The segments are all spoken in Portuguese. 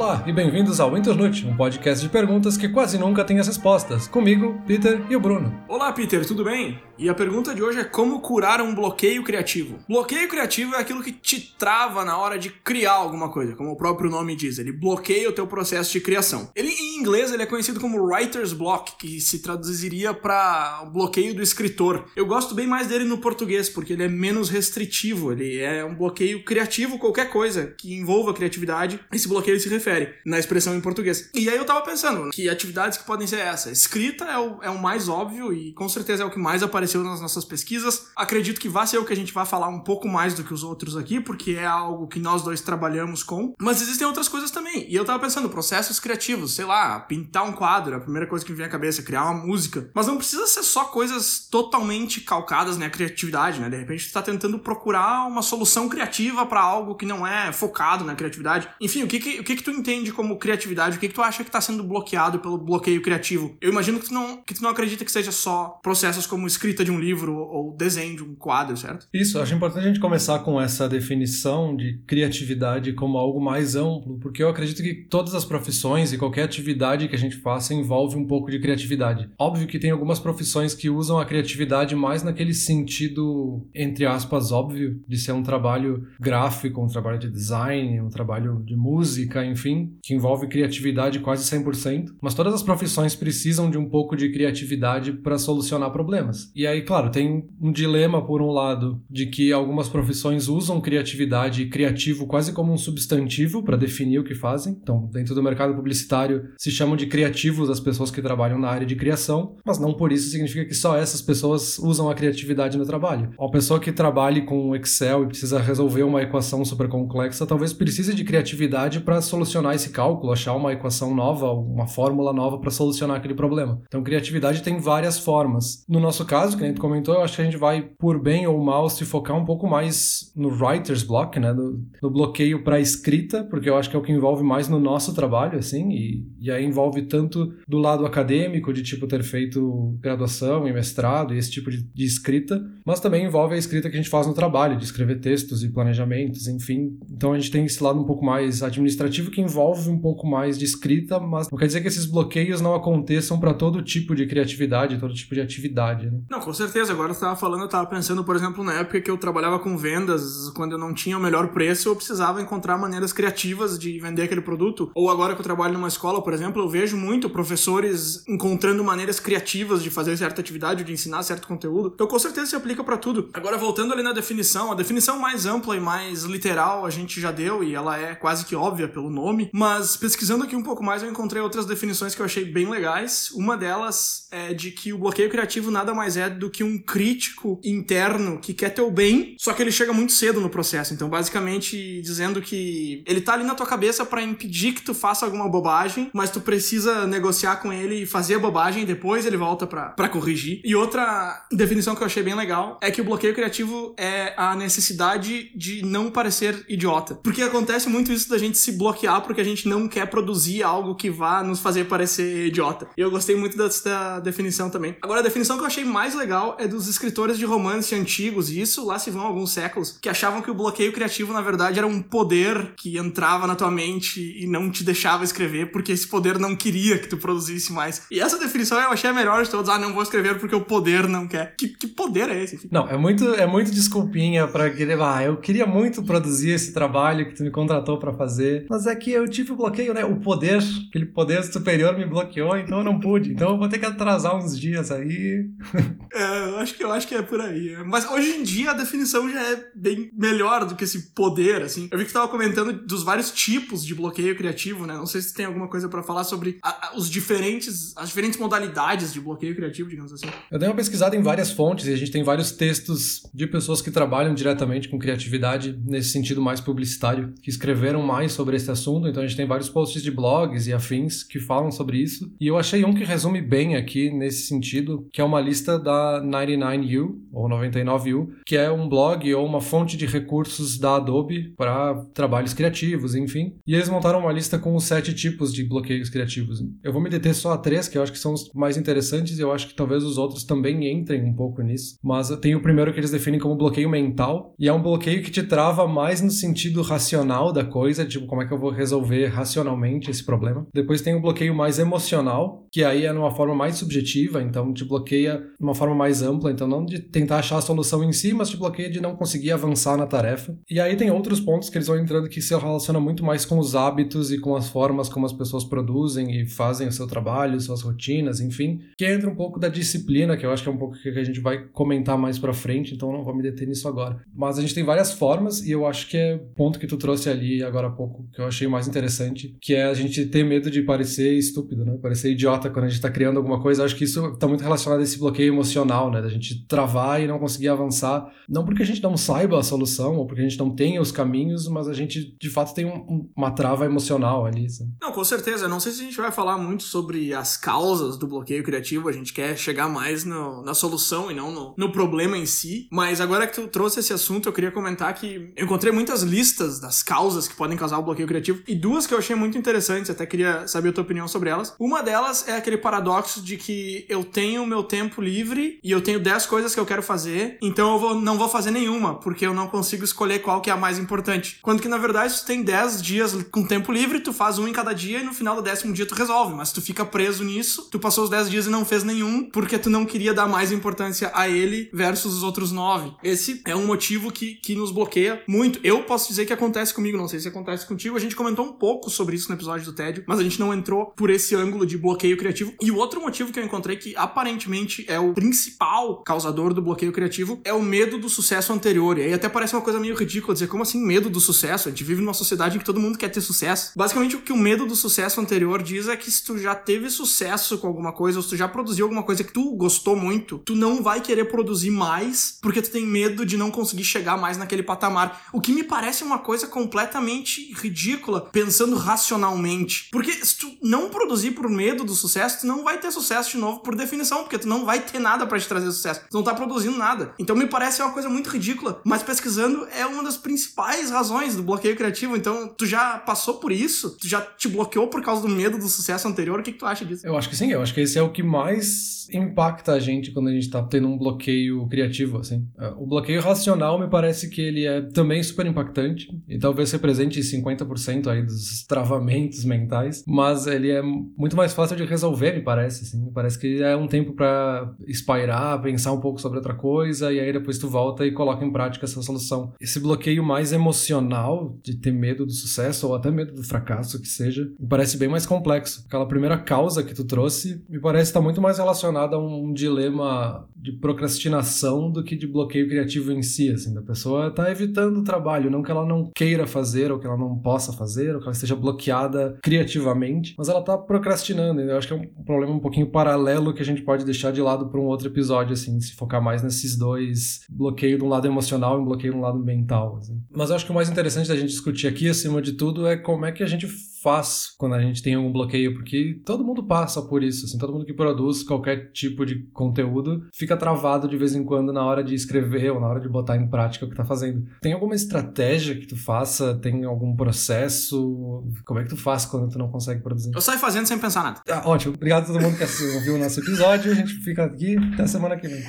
Olá e bem-vindos ao Interlude, um podcast de perguntas que quase nunca tem as respostas. Comigo, Peter e o Bruno. Olá, Peter, tudo bem? E a pergunta de hoje é como curar um bloqueio criativo. Bloqueio criativo é aquilo que te trava na hora de criar alguma coisa, como o próprio nome diz. Ele bloqueia o teu processo de criação. Ele, em inglês, ele é conhecido como writer's block, que se traduziria para bloqueio do escritor. Eu gosto bem mais dele no português, porque ele é menos restritivo. Ele é um bloqueio criativo, qualquer coisa que envolva criatividade. Esse bloqueio se refere na expressão em português. E aí eu tava pensando que atividades que podem ser essa. Escrita é o, é o mais óbvio e com certeza é o que mais apareceu nas nossas pesquisas. Acredito que vai ser o que a gente vai falar um pouco mais do que os outros aqui, porque é algo que nós dois trabalhamos com. Mas existem outras coisas também. E eu tava pensando, processos criativos, sei lá, pintar um quadro, é a primeira coisa que me vem à cabeça, criar uma música. Mas não precisa ser só coisas totalmente calcadas na né, criatividade, né? De repente tu tá tentando procurar uma solução criativa para algo que não é focado na criatividade. Enfim, o que que, o que que tu entende como criatividade? O que, que tu acha que está sendo bloqueado pelo bloqueio criativo? Eu imagino que tu, não, que tu não acredita que seja só processos como escrita de um livro ou desenho de um quadro, certo? Isso, acho importante a gente começar com essa definição de criatividade como algo mais amplo, porque eu acredito que todas as profissões e qualquer atividade que a gente faça envolve um pouco de criatividade. Óbvio que tem algumas profissões que usam a criatividade mais naquele sentido, entre aspas, óbvio, de ser um trabalho gráfico, um trabalho de design, um trabalho de música, enfim enfim, que envolve criatividade quase 100%, mas todas as profissões precisam de um pouco de criatividade para solucionar problemas. E aí, claro, tem um dilema por um lado de que algumas profissões usam criatividade e criativo quase como um substantivo para definir o que fazem. Então, dentro do mercado publicitário, se chamam de criativos as pessoas que trabalham na área de criação, mas não por isso significa que só essas pessoas usam a criatividade no trabalho. Uma pessoa que trabalhe com Excel e precisa resolver uma equação super complexa, talvez precise de criatividade para solucionar solucionar esse cálculo, achar uma equação nova, uma fórmula nova para solucionar aquele problema. Então, criatividade tem várias formas. No nosso caso, que a gente comentou, eu acho que a gente vai, por bem ou mal, se focar um pouco mais no writer's block, né? No, no bloqueio para escrita, porque eu acho que é o que envolve mais no nosso trabalho, assim, e, e aí envolve tanto do lado acadêmico, de tipo ter feito graduação e mestrado e esse tipo de, de escrita, mas também envolve a escrita que a gente faz no trabalho, de escrever textos e planejamentos, enfim. Então a gente tem esse lado um pouco mais administrativo que envolve um pouco mais de escrita, mas não quer dizer que esses bloqueios não aconteçam para todo tipo de criatividade, todo tipo de atividade, né? Não, com certeza. Agora você estava falando, eu estava pensando, por exemplo, na época que eu trabalhava com vendas, quando eu não tinha o melhor preço, eu precisava encontrar maneiras criativas de vender aquele produto. Ou agora que eu trabalho numa escola, por exemplo, eu vejo muito professores encontrando maneiras criativas de fazer certa atividade, de ensinar certo conteúdo. Então, com certeza se aplica para tudo. Agora, voltando ali na definição, a definição mais ampla e mais literal a gente já deu e ela é quase que óbvia pelo nome nome, mas pesquisando aqui um pouco mais eu encontrei outras definições que eu achei bem legais. Uma delas é de que o bloqueio criativo nada mais é do que um crítico interno que quer teu bem, só que ele chega muito cedo no processo. Então, basicamente dizendo que ele tá ali na tua cabeça para impedir que tu faça alguma bobagem, mas tu precisa negociar com ele e fazer a bobagem e depois ele volta para corrigir. E outra definição que eu achei bem legal é que o bloqueio criativo é a necessidade de não parecer idiota. Porque acontece muito isso da gente se bloquear porque a gente não quer produzir algo que vá nos fazer parecer idiota. E eu gostei muito dessa definição também. Agora, a definição que eu achei mais legal é dos escritores de romance antigos, e isso lá se vão alguns séculos, que achavam que o bloqueio criativo, na verdade, era um poder que entrava na tua mente e não te deixava escrever, porque esse poder não queria que tu produzisse mais. E essa definição eu achei a melhor de todos. Ah, não vou escrever porque o poder não quer. Que, que poder é esse? Não, é muito, é muito desculpinha pra querer. Ah, eu queria muito produzir esse trabalho que tu me contratou para fazer, mas é que eu tive o bloqueio, né? O poder, aquele poder superior me bloqueou, então eu não pude. Então eu vou ter que atrasar uns dias aí. é, eu acho que eu acho que é por aí. Mas hoje em dia a definição já é bem melhor do que esse poder, assim. Eu vi que tu tava comentando dos vários tipos de bloqueio criativo, né? Não sei se tem alguma coisa para falar sobre a, a, os diferentes, as diferentes modalidades de bloqueio criativo, digamos assim. Eu dei uma pesquisada em várias fontes e a gente tem vários textos de pessoas que trabalham diretamente com criatividade nesse sentido mais publicitário, que escreveram mais sobre esse assunto então a gente tem vários posts de blogs e afins que falam sobre isso. E eu achei um que resume bem aqui nesse sentido, que é uma lista da 99U, ou 99U, que é um blog ou uma fonte de recursos da Adobe para trabalhos criativos, enfim. E eles montaram uma lista com os sete tipos de bloqueios criativos. Eu vou me deter só a três, que eu acho que são os mais interessantes, e eu acho que talvez os outros também entrem um pouco nisso. Mas tem o primeiro que eles definem como bloqueio mental, e é um bloqueio que te trava mais no sentido racional da coisa, tipo, como é que eu vou resolver resolver racionalmente esse problema. Depois tem o bloqueio mais emocional, que aí é numa forma mais subjetiva, então te bloqueia de uma forma mais ampla, então não de tentar achar a solução em si, mas te bloqueia de não conseguir avançar na tarefa. E aí tem outros pontos que eles vão entrando que se relacionam muito mais com os hábitos e com as formas como as pessoas produzem e fazem o seu trabalho, suas rotinas, enfim, que entra um pouco da disciplina, que eu acho que é um pouco que a gente vai comentar mais para frente, então não vou me deter nisso agora. Mas a gente tem várias formas e eu acho que é ponto que tu trouxe ali agora há pouco, que eu achei mais interessante, que é a gente ter medo de parecer estúpido, né? Parecer idiota quando a gente tá criando alguma coisa. Acho que isso tá muito relacionado a esse bloqueio emocional, né? Da gente travar e não conseguir avançar. Não porque a gente não saiba a solução ou porque a gente não tenha os caminhos, mas a gente de fato tem um, uma trava emocional ali. Sabe? Não, com certeza. Não sei se a gente vai falar muito sobre as causas do bloqueio criativo. A gente quer chegar mais no, na solução e não no, no problema em si. Mas agora que tu trouxe esse assunto, eu queria comentar que eu encontrei muitas listas das causas que podem causar o bloqueio criativo e duas que eu achei muito interessantes. Até queria saber a tua opinião sobre elas. Uma delas é aquele paradoxo de que eu tenho meu tempo livre e eu tenho 10 coisas que eu quero fazer, então eu vou, não vou fazer nenhuma, porque eu não consigo escolher qual que é a mais importante. Quando que na verdade tu tem 10 dias com tempo livre, tu faz um em cada dia e no final do décimo dia tu resolve, mas tu fica preso nisso, tu passou os 10 dias e não fez nenhum, porque tu não queria dar mais importância a ele versus os outros 9. Esse é um motivo que, que nos bloqueia muito. Eu posso dizer que acontece comigo, não sei se acontece contigo, a gente comentou um pouco sobre isso no episódio do tédio, mas a gente não entrou por esse ângulo de bloqueio criativo. E o outro motivo que eu encontrei que aparentemente é o principal causador do bloqueio criativo é o medo do sucesso anterior. E aí até parece uma coisa meio ridícula dizer como assim medo do sucesso? A gente vive numa sociedade em que todo mundo quer ter sucesso. Basicamente o que o medo do sucesso anterior diz é que se tu já teve sucesso com alguma coisa, ou se tu já produziu alguma coisa que tu gostou muito, tu não vai querer produzir mais porque tu tem medo de não conseguir chegar mais naquele patamar. O que me parece uma coisa completamente ridícula, pensando racionalmente. Porque se tu não produzir por medo do sucesso, tu não vai ter sucesso de novo por definição, porque tu não vai ter nada para te trazer sucesso. Tu não tá produzindo nada. Então me parece uma coisa muito ridícula, mas pesquisando é uma das principais razões do bloqueio criativo. Então tu já passou por isso? Tu já te bloqueou por causa do medo do sucesso anterior? O que, que tu acha disso? Eu acho que sim, eu acho que esse é o que mais impacta a gente quando a gente tá tendo um bloqueio criativo, assim. O bloqueio racional me parece que ele é também super impactante e talvez represente 50% aí dos travamentos mentais, mas ele é muito mais fácil de resolver, me parece, assim. Parece que é um tempo para espairar, pensar um pouco sobre outra coisa e aí depois tu volta e coloca em prática essa solução. Esse bloqueio mais emocional de ter medo do sucesso ou até medo do fracasso que seja, me parece bem mais complexo. Aquela primeira causa que tu trouxe me parece estar muito mais relacionada a um dilema de procrastinação do que de bloqueio criativo em si, assim, da pessoa tá evitando o trabalho, não que ela não queira fazer ou que ela não possa fazer ou que ela esteja bloqueada criativamente, mas ela tá procrastinando. Eu acho que é um problema um pouquinho paralelo que a gente pode deixar de lado para um outro episódio, assim, se focar mais nesses dois, bloqueio de um lado emocional e bloqueio de um lado mental. Assim. Mas eu acho que o mais interessante da gente discutir aqui, acima de tudo, é como é que a gente faz quando a gente tem algum bloqueio, porque todo mundo passa por isso, assim, todo mundo que produz qualquer tipo de conteúdo fica travado de vez em quando na hora de escrever ou na hora de botar em prática o que tá fazendo. Tem alguma estratégia que tu faça? Tem algum processo? Como é que tu faz quando tu não consegue produzir? Eu saio fazendo sem pensar nada. Ah, ótimo. Obrigado a todo mundo que ouviu o nosso episódio. A gente fica aqui até semana que vem.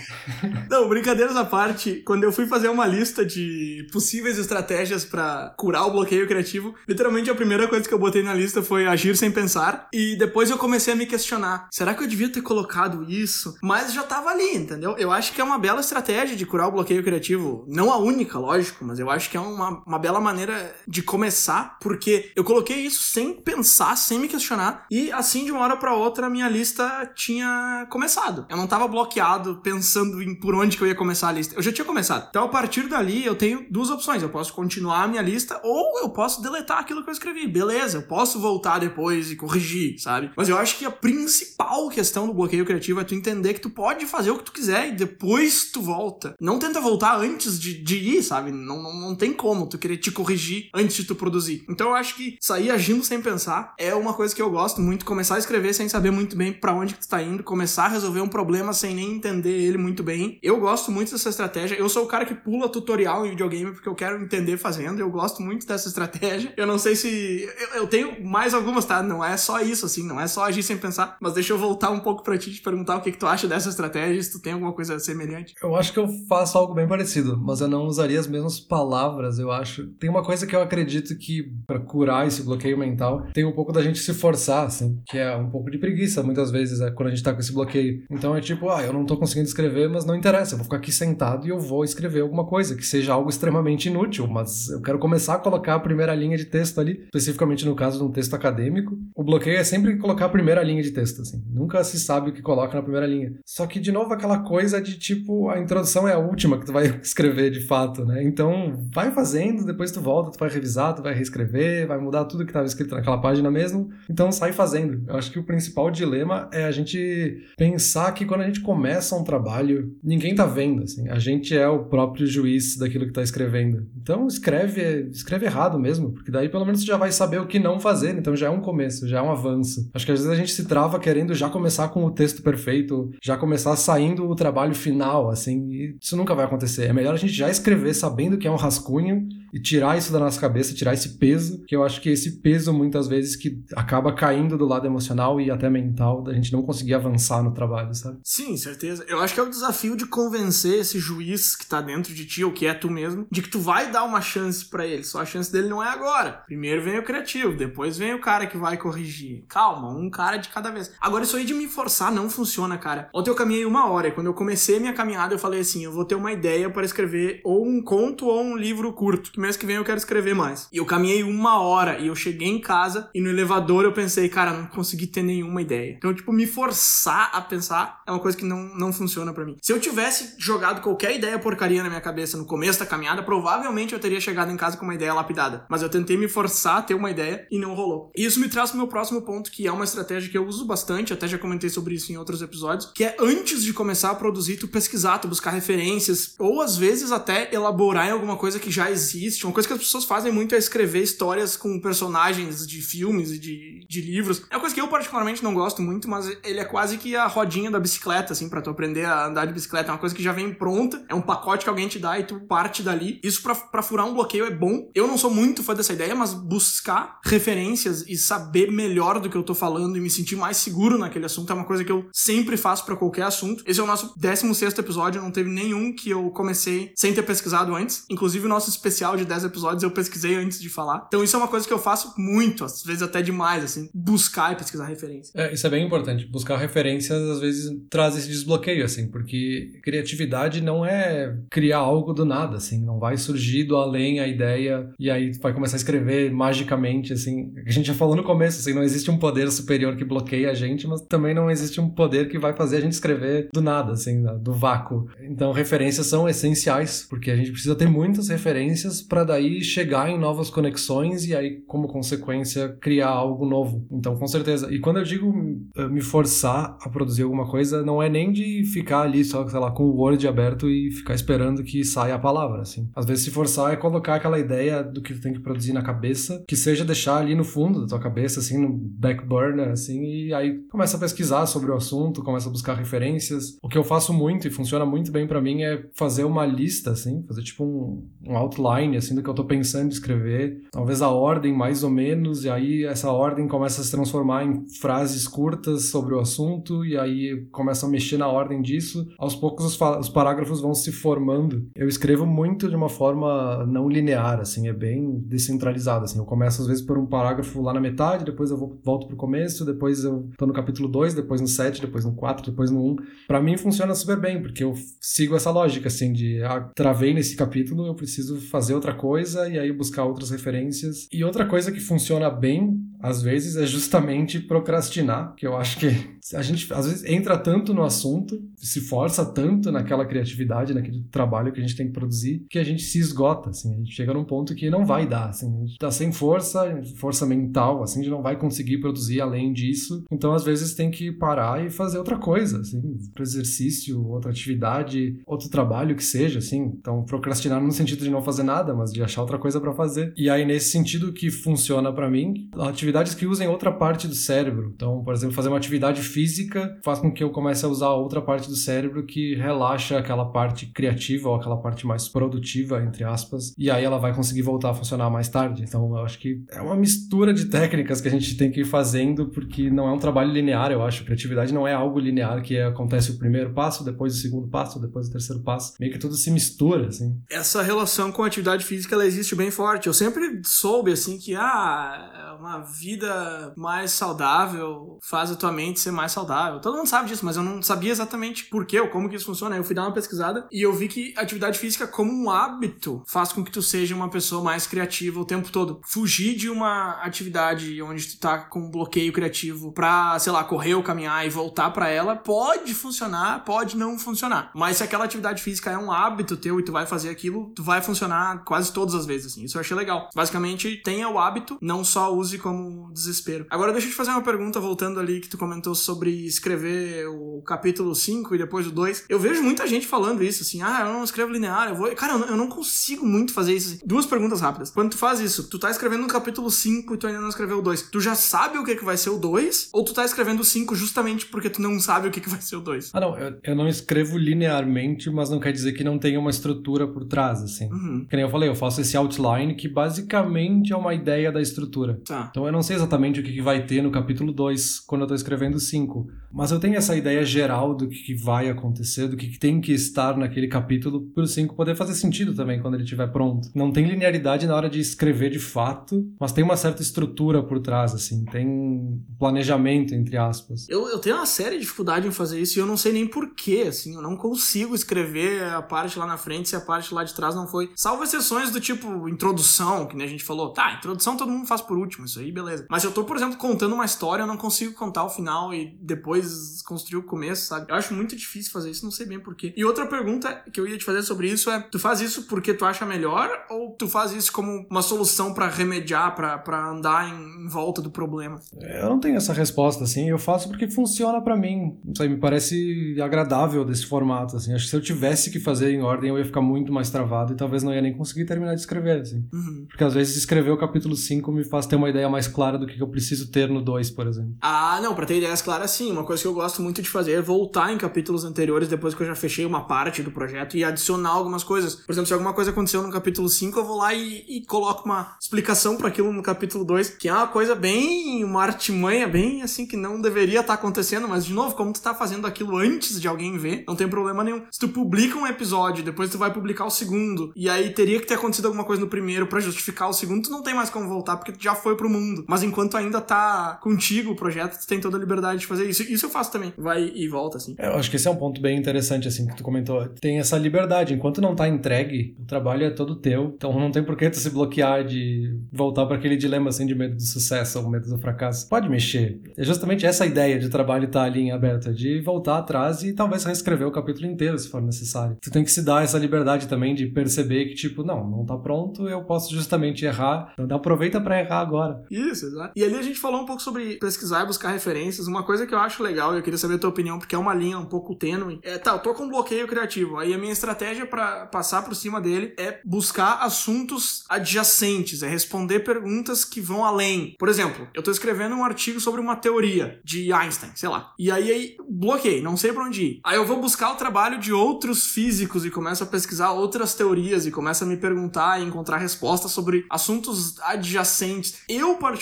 Não, brincadeiras à parte, quando eu fui fazer uma lista de possíveis estratégias para curar o bloqueio criativo, literalmente a primeira coisa que eu botei na lista foi agir sem pensar. E depois eu comecei a me questionar: será que eu devia ter colocado isso? Mas já tava ali, entendeu? Eu acho que é uma bela estratégia de curar o bloqueio criativo. Não a única, lógico, mas eu acho que é uma, uma bela maneira de começar, porque eu coloquei isso sem pensar, sem me questionar. E assim, de uma hora para outra, a minha lista tinha começado. Eu não tava bloqueado pensando em por onde que eu ia começar a lista. Eu já tinha começado. Então, a partir dali, eu tenho duas opções. Eu posso continuar a minha lista ou eu posso deletar aquilo que eu escrevi. Beleza, eu posso voltar depois e corrigir, sabe? Mas eu acho que a principal questão do bloqueio criativo é tu entender que tu pode fazer o que tu quiser e depois tu volta. Não tenta voltar antes de, de ir, sabe? Não, não, não tem como tu querer te corrigir antes de tu produzir. Então eu acho que sair agindo sem pensar é uma coisa que eu gosto muito. Começar a escrever sem saber muito bem para onde que tu tá indo. Começar a resolver um problema sem nem entender ele muito bem. Eu gosto muito dessa estratégia. Eu sou o cara que pula tutorial em videogame porque eu quero entender fazendo. Eu gosto muito dessa estratégia. Eu não sei se. Eu, eu tenho tenho mais algumas, tá? Não é só isso, assim, não é só agir sem pensar, mas deixa eu voltar um pouco pra ti te perguntar o que, que tu acha dessa estratégia, se tu tem alguma coisa semelhante. Eu acho que eu faço algo bem parecido, mas eu não usaria as mesmas palavras, eu acho. Tem uma coisa que eu acredito que, para curar esse bloqueio mental, tem um pouco da gente se forçar, assim, que é um pouco de preguiça, muitas vezes, é, quando a gente tá com esse bloqueio. Então é tipo, ah, eu não tô conseguindo escrever, mas não interessa, eu vou ficar aqui sentado e eu vou escrever alguma coisa, que seja algo extremamente inútil, mas eu quero começar a colocar a primeira linha de texto ali, especificamente no caso de um texto acadêmico. O bloqueio é sempre colocar a primeira linha de texto, assim. Nunca se sabe o que coloca na primeira linha. Só que, de novo, aquela coisa de tipo, a introdução é a última que tu vai escrever de fato, né? Então, vai fazendo, depois tu volta, tu vai revisar, tu vai reescrever, vai mudar tudo que estava escrito naquela página mesmo. Então, sai fazendo. Eu acho que o principal dilema é a gente pensar que quando a gente começa um trabalho, ninguém tá vendo, assim. A gente é o próprio juiz daquilo que tá escrevendo. Então, escreve, escreve errado mesmo, porque daí pelo menos tu já vai saber o que não fazer, então já é um começo, já é um avanço. Acho que às vezes a gente se trava querendo já começar com o texto perfeito, já começar saindo o trabalho final, assim, e isso nunca vai acontecer. É melhor a gente já escrever sabendo que é um rascunho e tirar isso da nossa cabeça, tirar esse peso, que eu acho que esse peso muitas vezes que acaba caindo do lado emocional e até mental da gente não conseguir avançar no trabalho, sabe? Sim, certeza. Eu acho que é o desafio de convencer esse juiz que tá dentro de ti, ou que é tu mesmo, de que tu vai dar uma chance para ele. Só a chance dele não é agora. Primeiro vem o criativo, depois vem o cara que vai corrigir. Calma, um cara de cada vez. Agora, isso aí de me forçar não funciona, cara. Ontem eu caminhei uma hora e quando eu comecei minha caminhada, eu falei assim: eu vou ter uma ideia para escrever ou um conto ou um livro curto mês que vem eu quero escrever mais. E eu caminhei uma hora e eu cheguei em casa e no elevador eu pensei, cara, não consegui ter nenhuma ideia. Então, tipo, me forçar a pensar é uma coisa que não, não funciona para mim. Se eu tivesse jogado qualquer ideia porcaria na minha cabeça no começo da caminhada, provavelmente eu teria chegado em casa com uma ideia lapidada. Mas eu tentei me forçar a ter uma ideia e não rolou. E isso me traz pro meu próximo ponto, que é uma estratégia que eu uso bastante, até já comentei sobre isso em outros episódios, que é antes de começar a produzir, tu pesquisar, tu buscar referências, ou às vezes até elaborar em alguma coisa que já existe, uma coisa que as pessoas fazem muito é escrever histórias com personagens de filmes e de, de livros. É uma coisa que eu particularmente não gosto muito, mas ele é quase que a rodinha da bicicleta, assim, para tu aprender a andar de bicicleta. É uma coisa que já vem pronta, é um pacote que alguém te dá e tu parte dali. Isso para furar um bloqueio é bom. Eu não sou muito fã dessa ideia, mas buscar referências e saber melhor do que eu tô falando e me sentir mais seguro naquele assunto é uma coisa que eu sempre faço para qualquer assunto. Esse é o nosso 16 episódio, não teve nenhum que eu comecei sem ter pesquisado antes. Inclusive o nosso especial de 10 episódios eu pesquisei antes de falar. Então isso é uma coisa que eu faço muito, às vezes até demais, assim, buscar e pesquisar referências. É, isso é bem importante. Buscar referências às vezes traz esse desbloqueio, assim, porque criatividade não é criar algo do nada, assim, não vai surgir do além a ideia e aí vai começar a escrever magicamente, assim. A gente já falou no começo, assim, não existe um poder superior que bloqueia a gente, mas também não existe um poder que vai fazer a gente escrever do nada, assim, do vácuo. Então referências são essenciais, porque a gente precisa ter muitas referências para daí chegar em novas conexões e aí, como consequência, criar algo novo. Então, com certeza. E quando eu digo eh, me forçar a produzir alguma coisa, não é nem de ficar ali só, sei lá, com o Word aberto e ficar esperando que saia a palavra, assim. Às vezes, se forçar é colocar aquela ideia do que tu tem que produzir na cabeça, que seja deixar ali no fundo da tua cabeça, assim, no back burner, assim, e aí começa a pesquisar sobre o assunto, começa a buscar referências. O que eu faço muito e funciona muito bem para mim é fazer uma lista, assim, fazer tipo um, um outline, assim, do que eu tô pensando em escrever, talvez a ordem mais ou menos, e aí essa ordem começa a se transformar em frases curtas sobre o assunto, e aí começa a mexer na ordem disso. Aos poucos os, os parágrafos vão se formando. Eu escrevo muito de uma forma não linear, assim, é bem descentralizado, assim. Eu começo às vezes por um parágrafo lá na metade, depois eu vou, volto pro começo, depois eu tô no capítulo 2, depois no 7, depois no 4, depois no 1. Para mim funciona super bem, porque eu sigo essa lógica, assim, de ah, travei nesse capítulo, eu preciso fazer outra coisa e aí buscar outras referências. E outra coisa que funciona bem, às vezes, é justamente procrastinar, que eu acho que a gente às vezes entra tanto no assunto, se força tanto naquela criatividade, naquele trabalho que a gente tem que produzir, que a gente se esgota, assim, a gente chega num ponto que não vai dar, assim, a gente tá sem força, força mental, assim, a gente não vai conseguir produzir além disso. Então, às vezes tem que parar e fazer outra coisa, assim, outro exercício, outra atividade, outro trabalho que seja, assim. Então, procrastinar no sentido de não fazer nada, mas de achar outra coisa para fazer. E aí, nesse sentido que funciona para mim, a atividade atividades que usem outra parte do cérebro. Então, por exemplo, fazer uma atividade física faz com que eu comece a usar outra parte do cérebro que relaxa aquela parte criativa ou aquela parte mais produtiva, entre aspas, e aí ela vai conseguir voltar a funcionar mais tarde. Então, eu acho que é uma mistura de técnicas que a gente tem que ir fazendo, porque não é um trabalho linear, eu acho. Criatividade não é algo linear que acontece o primeiro passo, depois o segundo passo, depois o terceiro passo. Meio que tudo se mistura, assim. Essa relação com a atividade física, ela existe bem forte. Eu sempre soube, assim, que, ah, uma vida mais saudável faz a tua mente ser mais saudável. Todo mundo sabe disso, mas eu não sabia exatamente por quê ou como que isso funciona. Eu fui dar uma pesquisada e eu vi que atividade física como um hábito faz com que tu seja uma pessoa mais criativa o tempo todo. Fugir de uma atividade onde tu tá com um bloqueio criativo pra, sei lá, correr ou caminhar e voltar para ela pode funcionar, pode não funcionar. Mas se aquela atividade física é um hábito teu e tu vai fazer aquilo, tu vai funcionar quase todas as vezes, assim. Isso eu achei legal. Basicamente, tenha o hábito, não só use como desespero. Agora deixa eu te fazer uma pergunta voltando ali que tu comentou sobre escrever o capítulo 5 e depois o 2. Eu vejo muita gente falando isso, assim, ah, eu não escrevo linear, eu vou. Cara, eu não consigo muito fazer isso. Assim. Duas perguntas rápidas. Quando tu faz isso, tu tá escrevendo no capítulo 5 e tu ainda não escreveu o 2. Tu já sabe o que, que vai ser o 2? Ou tu tá escrevendo o 5 justamente porque tu não sabe o que, que vai ser o 2? Ah, não, eu, eu, não escrevo linearmente, mas não quer dizer que não tenha uma estrutura por trás, assim. Uhum. Que nem eu falei, eu faço esse outline que basicamente é uma ideia da estrutura. Tá. Então eu não sei exatamente o que, que vai ter no capítulo 2 quando eu tô escrevendo o 5. Mas eu tenho essa ideia geral do que, que vai acontecer, do que, que, tem que estar naquele capítulo, para o 5 poder fazer sentido também quando ele estiver pronto. Não tem linearidade na hora de escrever de fato, mas tem uma certa estrutura por trás, assim, tem planejamento, entre aspas. Eu, eu tenho uma séria dificuldade em fazer isso e eu não sei nem porquê, assim, eu não consigo escrever a parte lá na frente se a parte lá de trás não foi. Salvo exceções do tipo introdução, que nem a gente falou. Tá, introdução todo mundo faz por último, isso aí, beleza. Mas eu tô, por exemplo, contando uma história, eu não consigo contar o final e depois construir o começo, sabe? Eu acho muito difícil fazer isso, não sei bem porquê. E outra pergunta que eu ia te fazer sobre isso é: tu faz isso porque tu acha melhor ou tu faz isso como uma solução para remediar, para andar em, em, volta do problema? Eu não tenho essa resposta, assim. Eu faço porque funciona para mim. Isso aí me parece agradável desse formato, assim. Acho que se eu tivesse que fazer em ordem, eu ia ficar muito mais travado e talvez não ia nem conseguir terminar de escrever, assim. Uhum. Porque às vezes escrever o capítulo 5 me faz ter uma ideia mais clara do que eu preciso ter no 2, por exemplo. Ah, não, pra ter ideias claras, sim. Uma coisa que eu gosto muito de fazer é voltar em capítulos anteriores depois que eu já fechei uma parte do projeto e adicionar algumas coisas. Por exemplo, se alguma coisa aconteceu no capítulo 5, eu vou lá e, e coloco uma explicação para aquilo no capítulo 2, que é uma coisa bem. uma artimanha bem assim que não deveria estar tá acontecendo, mas de novo, como tu tá fazendo aquilo antes de alguém ver, não tem problema nenhum. Se tu publica um episódio, depois tu vai publicar o segundo, e aí teria que ter acontecido alguma coisa no primeiro para justificar o segundo, tu não tem mais como voltar porque tu já foi pro mundo. Mas enquanto ainda tá contigo o projeto, tu tem toda a liberdade de fazer isso. Isso eu faço também. Vai e volta, assim. Eu acho que esse é um ponto bem interessante, assim, que tu comentou. Tem essa liberdade. Enquanto não tá entregue, o trabalho é todo teu. Então não tem por que tu se bloquear de voltar para aquele dilema, assim, de medo do sucesso ou medo do fracasso. Pode mexer. É justamente essa ideia de trabalho estar tá ali em aberto, de voltar atrás e talvez reescrever o capítulo inteiro, se for necessário. Tu tem que se dar essa liberdade também de perceber que, tipo, não, não tá pronto, eu posso justamente errar. Então aproveita para errar agora. Exato. E ali a gente falou um pouco sobre pesquisar e buscar referências. Uma coisa que eu acho legal, e eu queria saber a tua opinião, porque é uma linha um pouco tênue. É, tá, eu tô com um bloqueio criativo. Aí a minha estratégia para passar por cima dele é buscar assuntos adjacentes, é responder perguntas que vão além. Por exemplo, eu tô escrevendo um artigo sobre uma teoria de Einstein, sei lá. E aí, aí bloqueei, não sei pra onde ir. Aí eu vou buscar o trabalho de outros físicos e começo a pesquisar outras teorias e começo a me perguntar e encontrar respostas sobre assuntos adjacentes. Eu, particularmente,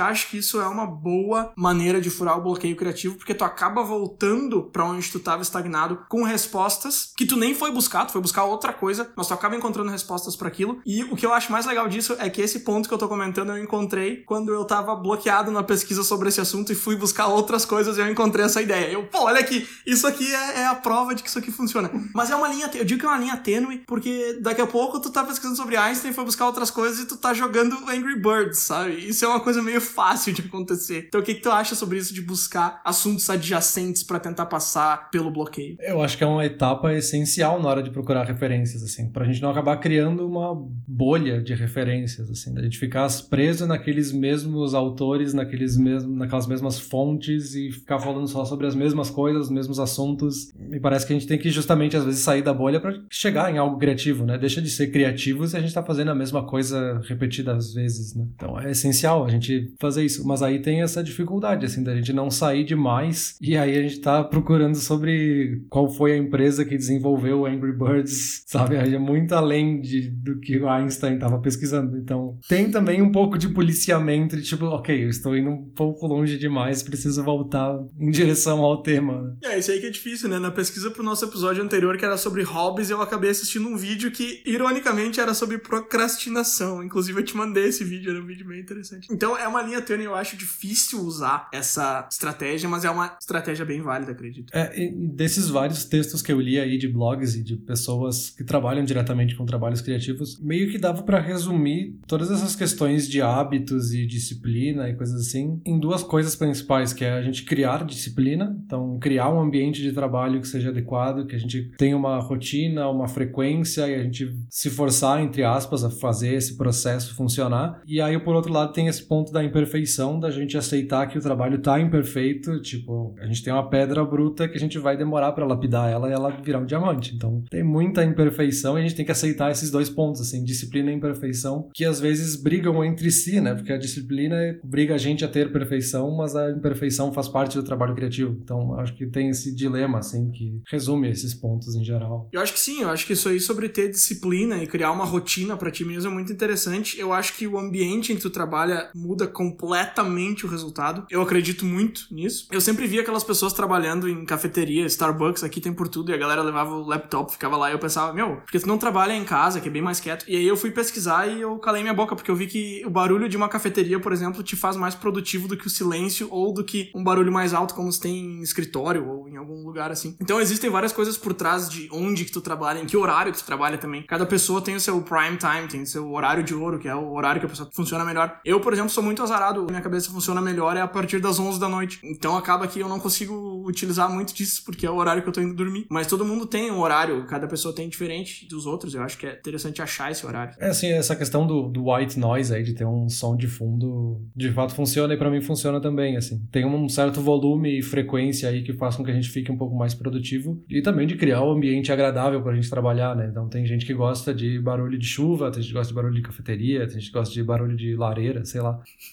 acho que isso é uma boa maneira de furar o bloqueio criativo, porque tu acaba voltando para onde tu tava estagnado com respostas que tu nem foi buscar, tu foi buscar outra coisa, mas tu acaba encontrando respostas para aquilo. E o que eu acho mais legal disso é que esse ponto que eu tô comentando eu encontrei quando eu tava bloqueado na pesquisa sobre esse assunto e fui buscar outras coisas e eu encontrei essa ideia. Eu, pô, olha aqui, isso aqui é, é a prova de que isso aqui funciona. Mas é uma linha, eu digo que é uma linha tênue, porque daqui a pouco tu tá pesquisando sobre Einstein, foi buscar outras coisas e tu tá jogando Angry Birds, sabe? Isso é uma coisa meio fácil de acontecer. Então o que, que tu acha sobre isso de buscar assuntos adjacentes para tentar passar pelo bloqueio? Eu acho que é uma etapa essencial na hora de procurar referências, assim, pra gente não acabar criando uma bolha de referências, assim, da gente ficar preso naqueles mesmos autores, naqueles mesmos, naquelas mesmas fontes e ficar falando só sobre as mesmas coisas, os mesmos assuntos. Me parece que a gente tem que justamente às vezes sair da bolha para chegar em algo criativo, né? Deixa de ser criativo se a gente tá fazendo a mesma coisa repetidas vezes, né? Então é essencial a gente fazer isso. Mas aí tem essa dificuldade, assim, da gente não sair demais. E aí a gente tá procurando sobre qual foi a empresa que desenvolveu Angry Birds, sabe? É muito além de, do que o Einstein tava pesquisando. Então, tem também um pouco de policiamento de tipo, ok, eu estou indo um pouco longe demais, preciso voltar em direção ao tema. É, isso aí que é difícil, né? Na pesquisa pro nosso episódio anterior, que era sobre hobbies, eu acabei assistindo um vídeo que, ironicamente, era sobre procrastinação. Inclusive, eu te mandei esse vídeo, era um vídeo bem interessante. Então, é uma linha tênue, eu acho difícil usar essa estratégia, mas é uma estratégia bem válida, acredito. É, desses vários textos que eu li aí de blogs e de pessoas que trabalham diretamente com trabalhos criativos, meio que dava para resumir todas essas questões de hábitos e disciplina e coisas assim em duas coisas principais, que é a gente criar disciplina, então criar um ambiente de trabalho que seja adequado, que a gente tenha uma rotina, uma frequência e a gente se forçar, entre aspas, a fazer esse processo funcionar. E aí, por outro lado, tem esse ponto da imperfeição, da gente aceitar que o trabalho tá imperfeito, tipo, a gente tem uma pedra bruta que a gente vai demorar para lapidar ela e ela virar um diamante. Então, tem muita imperfeição e a gente tem que aceitar esses dois pontos, assim, disciplina e imperfeição, que às vezes brigam entre si, né? Porque a disciplina obriga a gente a ter perfeição, mas a imperfeição faz parte do trabalho criativo. Então, acho que tem esse dilema, assim, que resume esses pontos em geral. Eu acho que sim, eu acho que isso aí sobre ter disciplina e criar uma rotina para ti mesmo é muito interessante. Eu acho que o ambiente em que tu trabalha muda completamente o resultado. Eu acredito muito nisso. Eu sempre vi aquelas pessoas trabalhando em cafeteria, Starbucks, aqui tem por tudo, e a galera levava o laptop, ficava lá e eu pensava, meu, porque tu não trabalha em casa, que é bem mais quieto. E aí eu fui pesquisar e eu calei minha boca, porque eu vi que o barulho de uma cafeteria, por exemplo, te faz mais produtivo do que o silêncio ou do que um barulho mais alto como se tem em escritório ou em algum lugar assim. Então existem várias coisas por trás de onde que tu trabalha, em que horário que tu trabalha também. Cada pessoa tem o seu prime time, tem o seu horário de ouro, que é o horário que a pessoa funciona melhor. Eu, por exemplo, sou muito azarado, minha cabeça funciona melhor é a partir das 11 da noite. Então acaba que eu não consigo utilizar muito disso porque é o horário que eu tô indo dormir. Mas todo mundo tem um horário, cada pessoa tem diferente dos outros. Eu acho que é interessante achar esse horário. É assim, essa questão do, do white noise aí, de ter um som de fundo, de fato funciona e para mim funciona também, assim. Tem um certo volume e frequência aí que faz com que a gente fique um pouco mais produtivo e também de criar um ambiente agradável pra gente trabalhar, né? Então tem gente que gosta de barulho de chuva, tem gente que gosta de barulho de cafeteria, tem gente que gosta de barulho de lareira, sei lá.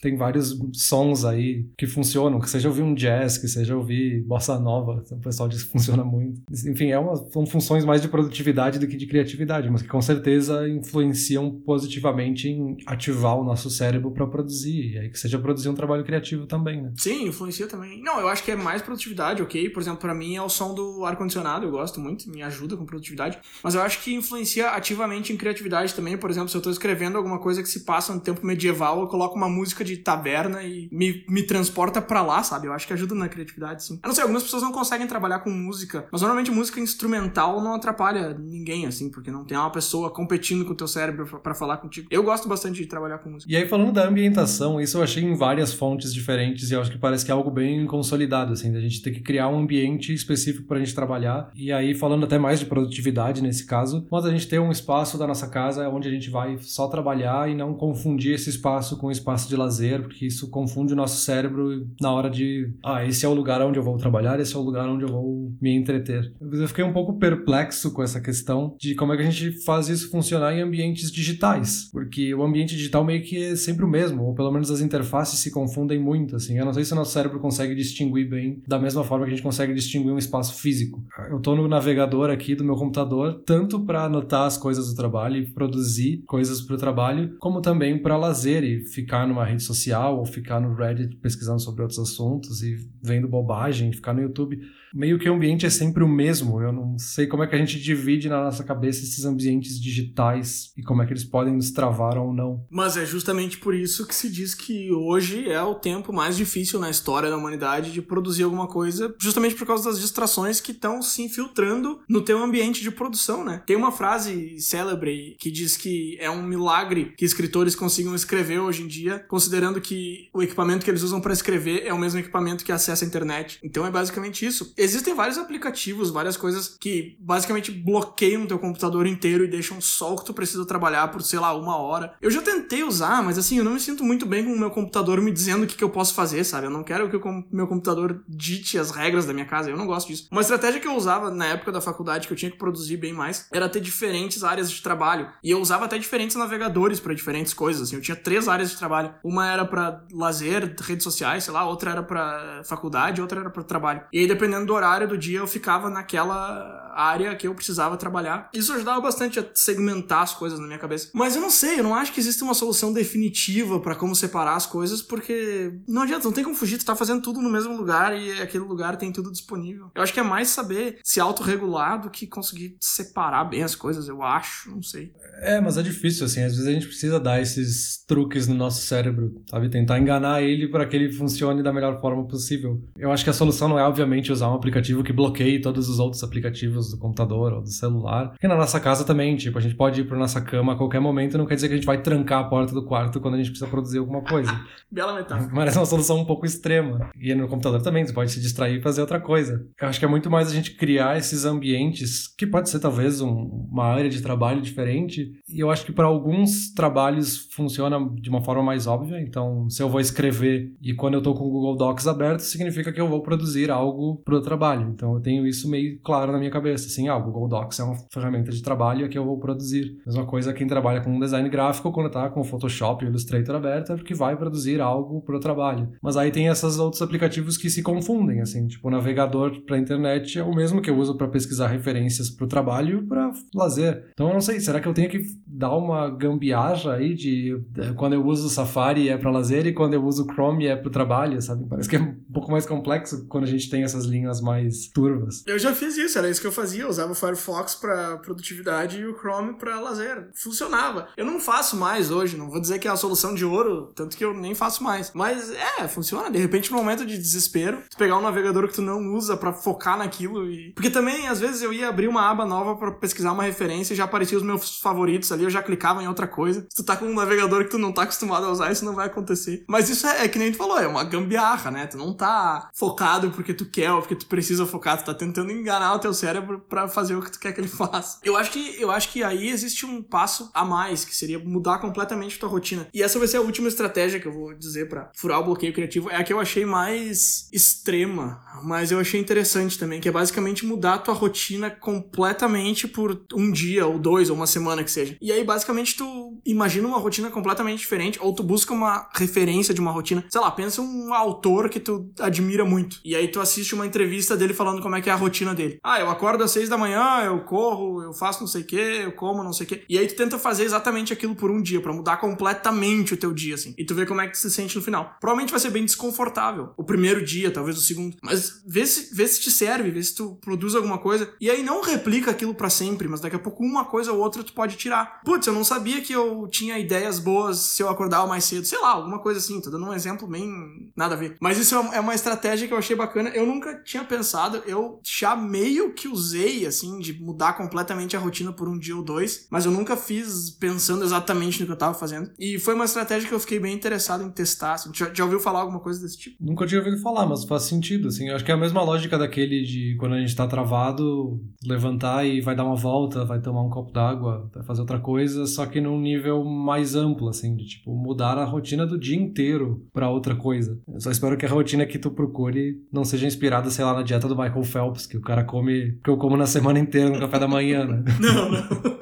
Tem vários sons aí que funcionam, que seja ouvir um jazz, que seja ouvir bossa nova, o pessoal diz que funciona muito. Enfim, é uma, são funções mais de produtividade do que de criatividade, mas que com certeza influenciam positivamente em ativar o nosso cérebro para produzir, e aí que seja produzir um trabalho criativo também, né? Sim, influencia também. Não, eu acho que é mais produtividade, ok? Por exemplo, para mim é o som do ar-condicionado, eu gosto muito, me ajuda com produtividade. Mas eu acho que influencia ativamente em criatividade também. Por exemplo, se eu tô escrevendo alguma coisa que se passa no tempo medieval, eu coloco uma música de taberna e me, me transporta para lá, sabe? Eu acho que ajuda na criatividade, sim. Eu não sei, algumas pessoas não conseguem trabalhar com música, mas normalmente música instrumental não atrapalha ninguém, assim, porque não tem uma pessoa competindo com o teu cérebro para falar contigo. Eu gosto bastante de trabalhar com música. E aí, falando da ambientação, isso eu achei em várias fontes diferentes e eu acho que parece que é algo bem consolidado, assim, da gente ter que criar um ambiente específico pra gente trabalhar. E aí, falando até mais de produtividade nesse caso, mas a gente ter um espaço da nossa casa onde a gente vai só trabalhar e não confundir esse espaço com um espaço de lazer, porque isso confunde o nosso cérebro na hora de, ah, esse é o lugar onde eu vou trabalhar, esse é o lugar onde eu vou me entreter. Eu fiquei um pouco perplexo com essa questão de como é que a gente faz isso funcionar em ambientes digitais, porque o ambiente digital meio que é sempre o mesmo, ou pelo menos as interfaces se confundem muito, assim. Eu não sei se o nosso cérebro consegue distinguir bem da mesma forma que a gente consegue distinguir um espaço físico. Eu tô no navegador aqui do meu computador, tanto para anotar as coisas do trabalho e produzir coisas para o trabalho, como também para lazer e ficar numa rede social ou ficar no Reddit pesquisando sobre outros assuntos e vendo bobagem, ficar no YouTube meio que o ambiente é sempre o mesmo. Eu não sei como é que a gente divide na nossa cabeça esses ambientes digitais e como é que eles podem nos travar ou não. Mas é justamente por isso que se diz que hoje é o tempo mais difícil na história da humanidade de produzir alguma coisa, justamente por causa das distrações que estão se infiltrando no teu ambiente de produção, né? Tem uma frase célebre que diz que é um milagre que escritores consigam escrever hoje em dia, considerando que o equipamento que eles usam para escrever é o mesmo equipamento que acessa a internet. Então é basicamente isso Existem vários aplicativos, várias coisas que basicamente bloqueiam teu computador inteiro e deixam só o que tu precisa trabalhar por, sei lá, uma hora. Eu já tentei usar, mas assim, eu não me sinto muito bem com o meu computador me dizendo o que, que eu posso fazer, sabe? Eu não quero que o meu computador dite as regras da minha casa, eu não gosto disso. Uma estratégia que eu usava na época da faculdade, que eu tinha que produzir bem mais, era ter diferentes áreas de trabalho. E eu usava até diferentes navegadores para diferentes coisas, assim. Eu tinha três áreas de trabalho. Uma era para lazer, redes sociais, sei lá, outra era para faculdade, outra era para trabalho. E aí, dependendo do horário do dia, eu ficava naquela área que eu precisava trabalhar. Isso ajudava bastante a segmentar as coisas na minha cabeça. Mas eu não sei, eu não acho que existe uma solução definitiva para como separar as coisas, porque não adianta, não tem como fugir, tu tá fazendo tudo no mesmo lugar e aquele lugar tem tudo disponível. Eu acho que é mais saber se autorregular do que conseguir separar bem as coisas, eu acho, não sei. É, mas é difícil, assim, às vezes a gente precisa dar esses truques no nosso cérebro, sabe? Tentar enganar ele para que ele funcione da melhor forma possível. Eu acho que a solução não é, obviamente, usar um aplicativo que bloqueie todos os outros aplicativos do computador ou do celular. Porque na nossa casa também, tipo, a gente pode ir pra nossa cama a qualquer momento, não quer dizer que a gente vai trancar a porta do quarto quando a gente precisa produzir alguma coisa. Bela metáfora. Mas é uma solução um pouco extrema. E no computador também, você pode se distrair e fazer outra coisa. Eu acho que é muito mais a gente criar esses ambientes, que pode ser talvez um, uma área de trabalho diferente. E eu acho que para alguns trabalhos funciona de uma forma mais óbvia. Então, se eu vou escrever e quando eu tô com o Google Docs aberto, significa que eu vou produzir algo pro trabalho. Então, eu tenho isso meio claro na minha cabeça. Assim, ah, o Google Docs é uma ferramenta de trabalho que eu vou produzir. Mesma coisa quem trabalha com design gráfico, quando tá com Photoshop e Illustrator aberto, é porque vai produzir algo pro trabalho. Mas aí tem esses outros aplicativos que se confundem, assim, tipo, o navegador para internet é o mesmo que eu uso para pesquisar referências para o trabalho e para lazer. Então eu não sei, será que eu tenho que dar uma gambiarra aí de eh, quando eu uso o Safari é para lazer e quando eu uso o Chrome é para o trabalho, sabe? Parece que é um pouco mais complexo quando a gente tem essas linhas mais turvas. Eu já fiz isso, era isso que eu fazia, eu usava o Firefox para produtividade e o Chrome para lazer. Funcionava. Eu não faço mais hoje, não vou dizer que é a solução de ouro, tanto que eu nem faço mais. Mas é, funciona. De repente, no momento de desespero, tu pegar um navegador que tu não usa para focar naquilo e. Porque também, às vezes, eu ia abrir uma aba nova para pesquisar uma referência e já aparecia os meus favoritos ali, eu já clicava em outra coisa. Se tu tá com um navegador que tu não tá acostumado a usar, isso não vai acontecer. Mas isso é, é que nem tu falou, é uma gambiarra, né? Tu não tá focado porque tu quer ou porque tu precisa focar, tu tá tentando enganar o teu cérebro para fazer o que tu quer que ele faça. Eu acho que, eu acho que aí existe um passo a mais, que seria mudar completamente tua rotina. E essa vai ser a última estratégia que eu vou dizer para furar o bloqueio criativo. É a que eu achei mais extrema, mas eu achei interessante também, que é basicamente mudar tua rotina completamente por um dia, ou dois, ou uma semana que seja. E aí, basicamente, tu imagina uma rotina completamente diferente, ou tu busca uma referência de uma rotina. Sei lá, pensa um autor que tu admira muito. E aí tu assiste uma entrevista dele falando como é que é a rotina dele. Ah, eu acordo às seis da manhã, eu corro, eu faço não sei o que, eu como não sei o que. E aí tu tenta fazer exatamente aquilo por um dia, para mudar completamente o teu dia, assim. E tu vê como é que tu se sente no final. Provavelmente vai ser bem desconfortável. O primeiro dia, talvez o segundo. Mas vê se, vê se te serve, vê se tu produz alguma coisa. E aí não replica aquilo para sempre, mas daqui a pouco uma coisa ou outra tu pode tirar. Putz, eu não sabia que eu tinha ideias boas se eu acordava mais cedo. Sei lá, alguma coisa assim. Tô dando um exemplo bem nada a ver. Mas isso é uma estratégia que eu achei bacana. Eu nunca tinha pensado. Eu já meio que usei, assim, de mudar completamente a rotina por um dia ou dois. Mas eu nunca fiz pensando exatamente no que eu tava fazendo. E foi uma estratégia que eu fiquei bem interessado em testar. Assim. Já, já ouviu falar alguma coisa desse tipo? Nunca tinha ouvido falar, mas faz sentido, assim. Eu acho que é a mesma lógica daquele de quando a gente tá travado, levantar e vai dar uma volta, vai tomar um copo d'água, vai fazer outra coisa, só que num nível mais amplo, assim, de tipo, mudar a rotina do dia inteiro para outra coisa. Eu só espero que a rotina que tu procure não seja inspirada, sei lá, na dieta do Michael Phelps, que o cara come, que eu como na semana inteira no café da manhã, né? Não, não.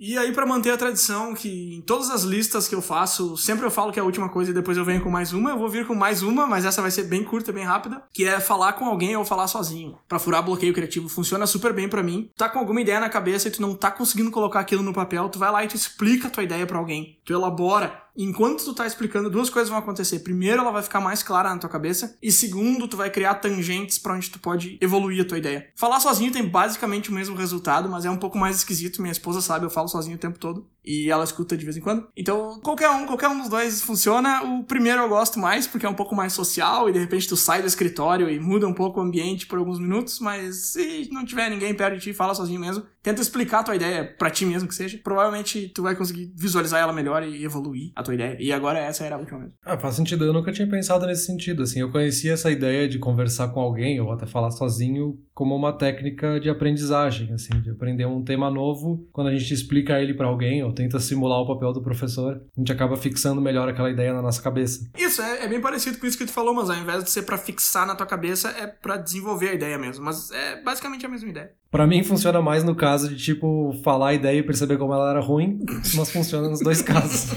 E aí, para manter a tradição, que em todas as listas que eu faço, sempre eu falo que é a última coisa e depois eu venho com mais uma, eu vou vir com mais uma, mas essa vai ser bem curta, bem rápida, que é falar com alguém ou falar sozinho. para furar bloqueio criativo. Funciona super bem para mim. Tá com alguma ideia na cabeça e tu não tá conseguindo colocar aquilo no papel, tu vai lá e tu explica a tua ideia para alguém. Tu elabora enquanto tu tá explicando, duas coisas vão acontecer. Primeiro, ela vai ficar mais clara na tua cabeça. E segundo, tu vai criar tangentes para onde tu pode evoluir a tua ideia. Falar sozinho tem basicamente o mesmo resultado, mas é um pouco mais esquisito. Minha esposa sabe, eu falo sozinho o tempo todo. E ela escuta de vez em quando. Então, qualquer um, qualquer um dos dois funciona. O primeiro eu gosto mais, porque é um pouco mais social, e de repente tu sai do escritório e muda um pouco o ambiente por alguns minutos, mas se não tiver ninguém perto de ti, fala sozinho mesmo. Tenta explicar a tua ideia pra ti mesmo que seja. Provavelmente tu vai conseguir visualizar ela melhor e evoluir a tua ideia. E agora essa era a última mesmo. Ah, faz sentido. Eu nunca tinha pensado nesse sentido, assim. Eu conhecia essa ideia de conversar com alguém, ou até falar sozinho, como uma técnica de aprendizagem, assim, de aprender um tema novo. Quando a gente explica ele para alguém, ou tenta simular o papel do professor, a gente acaba fixando melhor aquela ideia na nossa cabeça. Isso, é, é bem parecido com isso que tu falou, mas ao invés de ser para fixar na tua cabeça, é para desenvolver a ideia mesmo. Mas é basicamente a mesma ideia. Para mim funciona mais no caso de, tipo, falar a ideia e perceber como ela era ruim, mas funciona nos dois casos.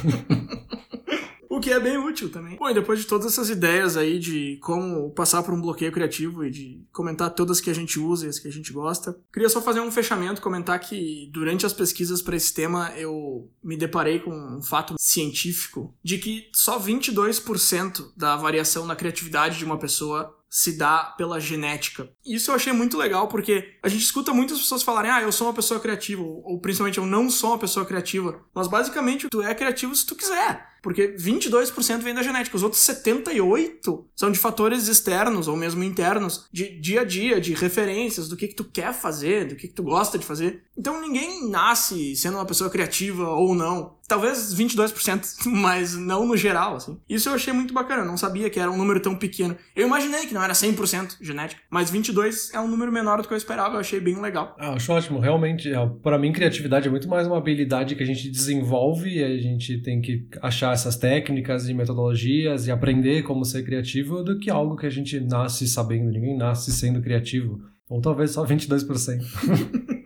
Que é bem útil também. Bom, e depois de todas essas ideias aí de como passar por um bloqueio criativo e de comentar todas que a gente usa e as que a gente gosta, queria só fazer um fechamento, comentar que durante as pesquisas para esse tema eu me deparei com um fato científico de que só 22% da variação na criatividade de uma pessoa se dá pela genética. Isso eu achei muito legal porque a gente escuta muitas pessoas falarem: "Ah, eu sou uma pessoa criativa", ou principalmente eu não sou uma pessoa criativa. Mas basicamente tu é criativo se tu quiser. Porque 22% vem da genética, os outros 78 são de fatores externos ou mesmo internos, de dia a dia, de referências, do que que tu quer fazer, do que que tu gosta de fazer. Então ninguém nasce sendo uma pessoa criativa ou não. Talvez 22%, mas não no geral, assim. Isso eu achei muito bacana, eu não sabia que era um número tão pequeno. Eu imaginei que não era 100% genética, mas 22 é um número menor do que eu esperava, eu achei bem legal. Ah, acho ótimo, realmente, para mim criatividade é muito mais uma habilidade que a gente desenvolve e a gente tem que achar essas técnicas e metodologias e aprender como ser criativo do que algo que a gente nasce sabendo, ninguém nasce sendo criativo. Ou talvez só 22%.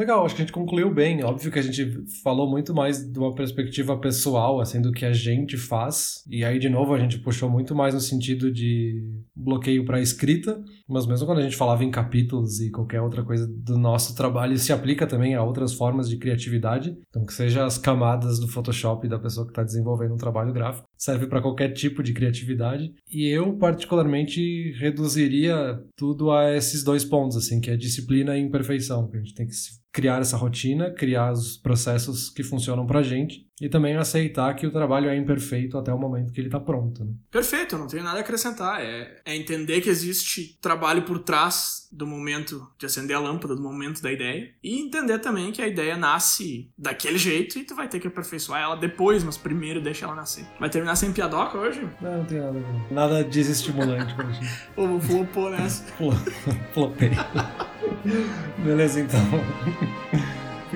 Legal, acho que a gente concluiu bem. Óbvio que a gente falou muito mais de uma perspectiva pessoal, assim, do que a gente faz. E aí, de novo, a gente puxou muito mais no sentido de bloqueio para escrita. Mas mesmo quando a gente falava em capítulos e qualquer outra coisa do nosso trabalho, se aplica também a outras formas de criatividade. Então, que seja as camadas do Photoshop da pessoa que está desenvolvendo um trabalho gráfico. Serve para qualquer tipo de criatividade. E eu, particularmente, reduziria tudo a esses dois pontos, assim, que é disciplina e imperfeição. Que a gente tem que criar essa rotina, criar os processos que funcionam pra gente e também aceitar que o trabalho é imperfeito até o momento que ele está pronto. Né? Perfeito, não tenho nada a acrescentar. É, é entender que existe trabalho por trás do momento de acender a lâmpada, do momento da ideia, e entender também que a ideia nasce daquele jeito e tu vai ter que aperfeiçoar ela depois, mas primeiro deixa ela nascer. Vai terminar sem piadoca hoje? Não, não tem nada. Nada desestimulante pra gente. Ou flopou nessa. Flopei. Beleza, então.